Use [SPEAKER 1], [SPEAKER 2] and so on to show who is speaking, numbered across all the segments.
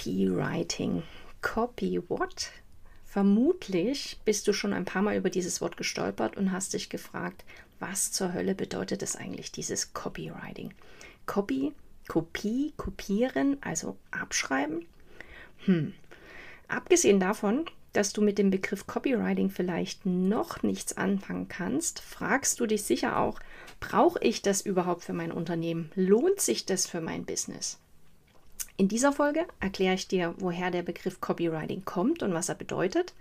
[SPEAKER 1] Copywriting. Copy what? Vermutlich bist du schon ein paar Mal über dieses Wort gestolpert und hast dich gefragt, was zur Hölle bedeutet es eigentlich, dieses Copywriting? Copy, Kopie, kopieren, also abschreiben? Hm. Abgesehen davon, dass du mit dem Begriff Copywriting vielleicht noch nichts anfangen kannst, fragst du dich sicher auch, brauche ich das überhaupt für mein Unternehmen? Lohnt sich das für mein Business? In dieser Folge erkläre ich dir, woher der Begriff Copywriting kommt und was er bedeutet.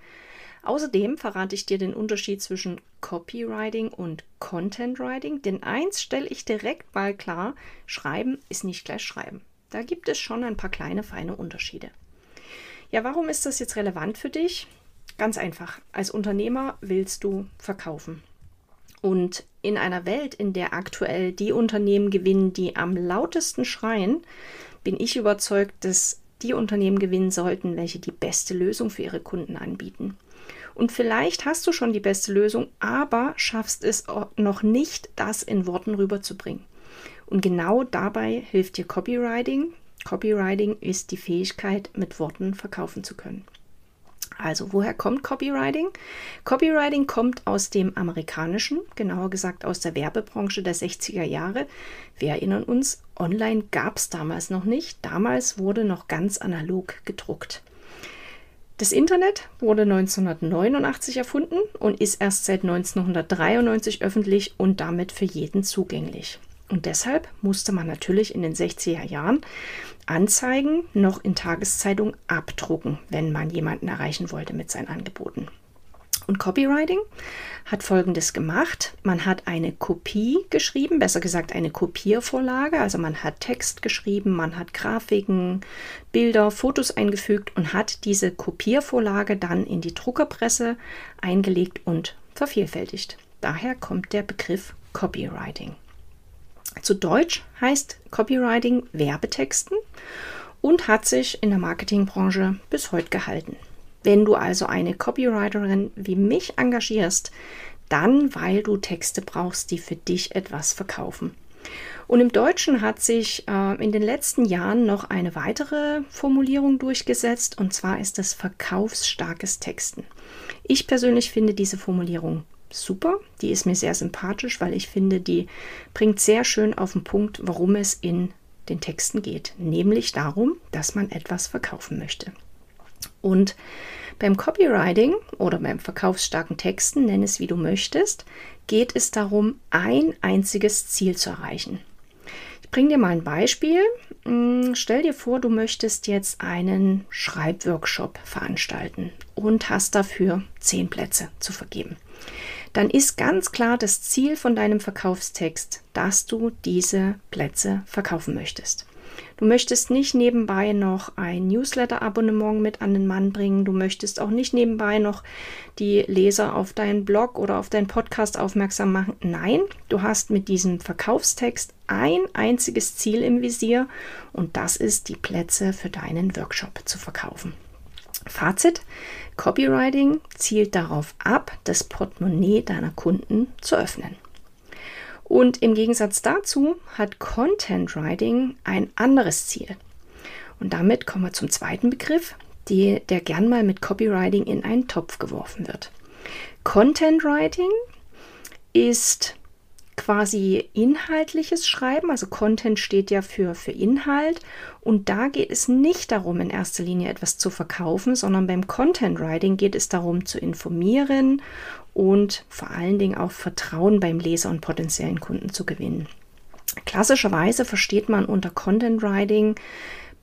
[SPEAKER 1] Außerdem verrate ich dir den Unterschied zwischen Copywriting und Content Writing, denn eins stelle ich direkt mal klar, Schreiben ist nicht gleich Schreiben. Da gibt es schon ein paar kleine feine Unterschiede. Ja, warum ist das jetzt relevant für dich? Ganz einfach. Als Unternehmer willst du verkaufen. Und in einer Welt, in der aktuell die Unternehmen gewinnen, die am lautesten schreien, bin ich überzeugt, dass die Unternehmen gewinnen sollten, welche die beste Lösung für ihre Kunden anbieten. Und vielleicht hast du schon die beste Lösung, aber schaffst es noch nicht, das in Worten rüberzubringen. Und genau dabei hilft dir Copywriting. Copywriting ist die Fähigkeit, mit Worten verkaufen zu können. Also, woher kommt Copywriting? Copywriting kommt aus dem amerikanischen, genauer gesagt aus der Werbebranche der 60er Jahre. Wir erinnern uns, online gab es damals noch nicht. Damals wurde noch ganz analog gedruckt. Das Internet wurde 1989 erfunden und ist erst seit 1993 öffentlich und damit für jeden zugänglich. Und deshalb musste man natürlich in den 60er Jahren Anzeigen noch in Tageszeitungen abdrucken, wenn man jemanden erreichen wollte mit seinen Angeboten. Und Copywriting hat Folgendes gemacht. Man hat eine Kopie geschrieben, besser gesagt eine Kopiervorlage. Also man hat Text geschrieben, man hat Grafiken, Bilder, Fotos eingefügt und hat diese Kopiervorlage dann in die Druckerpresse eingelegt und vervielfältigt. Daher kommt der Begriff Copywriting. Zu Deutsch heißt Copywriting Werbetexten und hat sich in der Marketingbranche bis heute gehalten. Wenn du also eine Copywriterin wie mich engagierst, dann weil du Texte brauchst, die für dich etwas verkaufen. Und im Deutschen hat sich äh, in den letzten Jahren noch eine weitere Formulierung durchgesetzt, und zwar ist es verkaufsstarkes Texten. Ich persönlich finde diese Formulierung super. Die ist mir sehr sympathisch, weil ich finde, die bringt sehr schön auf den Punkt, worum es in den Texten geht. Nämlich darum, dass man etwas verkaufen möchte. Und beim Copywriting oder beim verkaufsstarken Texten, nenn es wie du möchtest, geht es darum, ein einziges Ziel zu erreichen. Ich bringe dir mal ein Beispiel. Hm, stell dir vor, du möchtest jetzt einen Schreibworkshop veranstalten und hast dafür zehn Plätze zu vergeben dann ist ganz klar das Ziel von deinem Verkaufstext, dass du diese Plätze verkaufen möchtest. Du möchtest nicht nebenbei noch ein Newsletter-Abonnement mit an den Mann bringen. Du möchtest auch nicht nebenbei noch die Leser auf deinen Blog oder auf deinen Podcast aufmerksam machen. Nein, du hast mit diesem Verkaufstext ein einziges Ziel im Visier und das ist, die Plätze für deinen Workshop zu verkaufen. Fazit, Copywriting zielt darauf ab, das Portemonnaie deiner Kunden zu öffnen. Und im Gegensatz dazu hat Content Writing ein anderes Ziel. Und damit kommen wir zum zweiten Begriff, die, der gern mal mit Copywriting in einen Topf geworfen wird. Content Writing ist quasi inhaltliches Schreiben, also Content steht ja für, für Inhalt und da geht es nicht darum, in erster Linie etwas zu verkaufen, sondern beim Content Writing geht es darum, zu informieren und vor allen Dingen auch Vertrauen beim Leser und potenziellen Kunden zu gewinnen. Klassischerweise versteht man unter Content Writing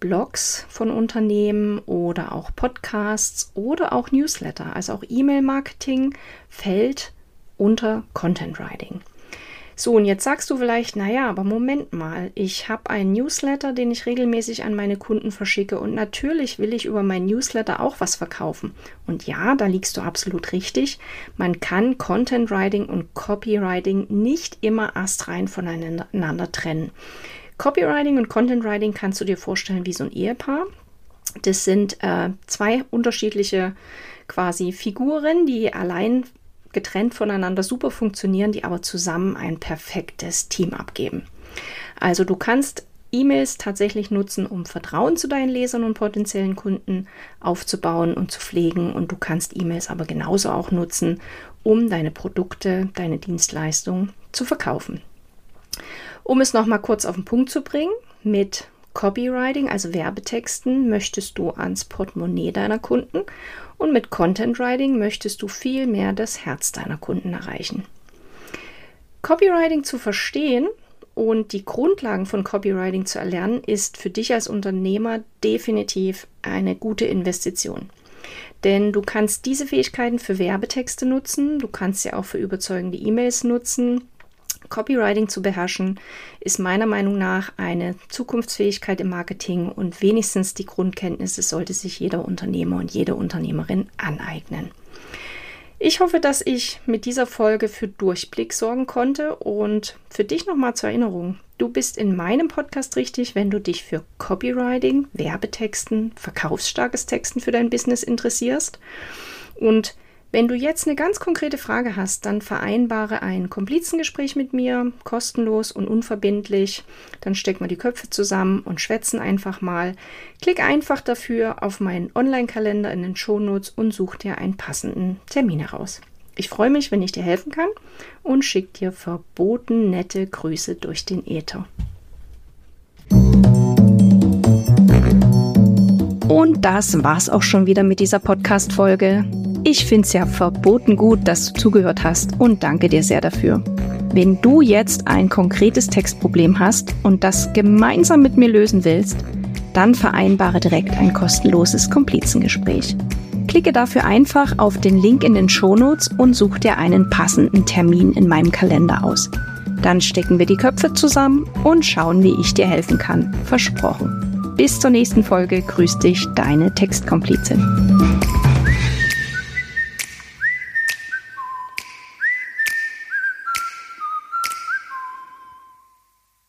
[SPEAKER 1] Blogs von Unternehmen oder auch Podcasts oder auch Newsletter, also auch E-Mail-Marketing fällt unter Content Writing. So, und jetzt sagst du vielleicht, naja, aber Moment mal, ich habe einen Newsletter, den ich regelmäßig an meine Kunden verschicke und natürlich will ich über meinen Newsletter auch was verkaufen. Und ja, da liegst du absolut richtig. Man kann Content Writing und Copywriting nicht immer astrein voneinander trennen. Copywriting und Content Writing kannst du dir vorstellen wie so ein Ehepaar. Das sind äh, zwei unterschiedliche quasi Figuren, die allein getrennt voneinander super funktionieren, die aber zusammen ein perfektes Team abgeben. Also du kannst E-Mails tatsächlich nutzen, um Vertrauen zu deinen Lesern und potenziellen Kunden aufzubauen und zu pflegen. Und du kannst E-Mails aber genauso auch nutzen, um deine Produkte, deine Dienstleistungen zu verkaufen. Um es nochmal kurz auf den Punkt zu bringen, mit Copywriting, also Werbetexten, möchtest du ans Portemonnaie deiner Kunden und mit Content Writing möchtest du viel mehr das Herz deiner Kunden erreichen. Copywriting zu verstehen und die Grundlagen von Copywriting zu erlernen, ist für dich als Unternehmer definitiv eine gute Investition. Denn du kannst diese Fähigkeiten für Werbetexte nutzen, du kannst sie auch für überzeugende E-Mails nutzen, Copywriting zu beherrschen, ist meiner Meinung nach eine Zukunftsfähigkeit im Marketing und wenigstens die Grundkenntnisse sollte sich jeder Unternehmer und jede Unternehmerin aneignen. Ich hoffe, dass ich mit dieser Folge für Durchblick sorgen konnte und für dich nochmal zur Erinnerung. Du bist in meinem Podcast richtig, wenn du dich für Copywriting, Werbetexten, verkaufsstarkes Texten für dein Business interessierst. Und wenn du jetzt eine ganz konkrete Frage hast, dann vereinbare ein Komplizengespräch mit mir, kostenlos und unverbindlich. Dann stecken wir die Köpfe zusammen und schwätzen einfach mal. Klick einfach dafür auf meinen Online-Kalender in den Shownotes und such dir einen passenden Termin heraus. Ich freue mich, wenn ich dir helfen kann und schicke dir verboten nette Grüße durch den Äther. Und das war's auch schon wieder mit dieser Podcast-Folge. Ich finde es ja verboten gut, dass du zugehört hast und danke dir sehr dafür. Wenn du jetzt ein konkretes Textproblem hast und das gemeinsam mit mir lösen willst, dann vereinbare direkt ein kostenloses Komplizengespräch. Klicke dafür einfach auf den Link in den Shownotes und such dir einen passenden Termin in meinem Kalender aus. Dann stecken wir die Köpfe zusammen und schauen, wie ich dir helfen kann. Versprochen. Bis zur nächsten Folge grüßt dich deine Textkomplizin.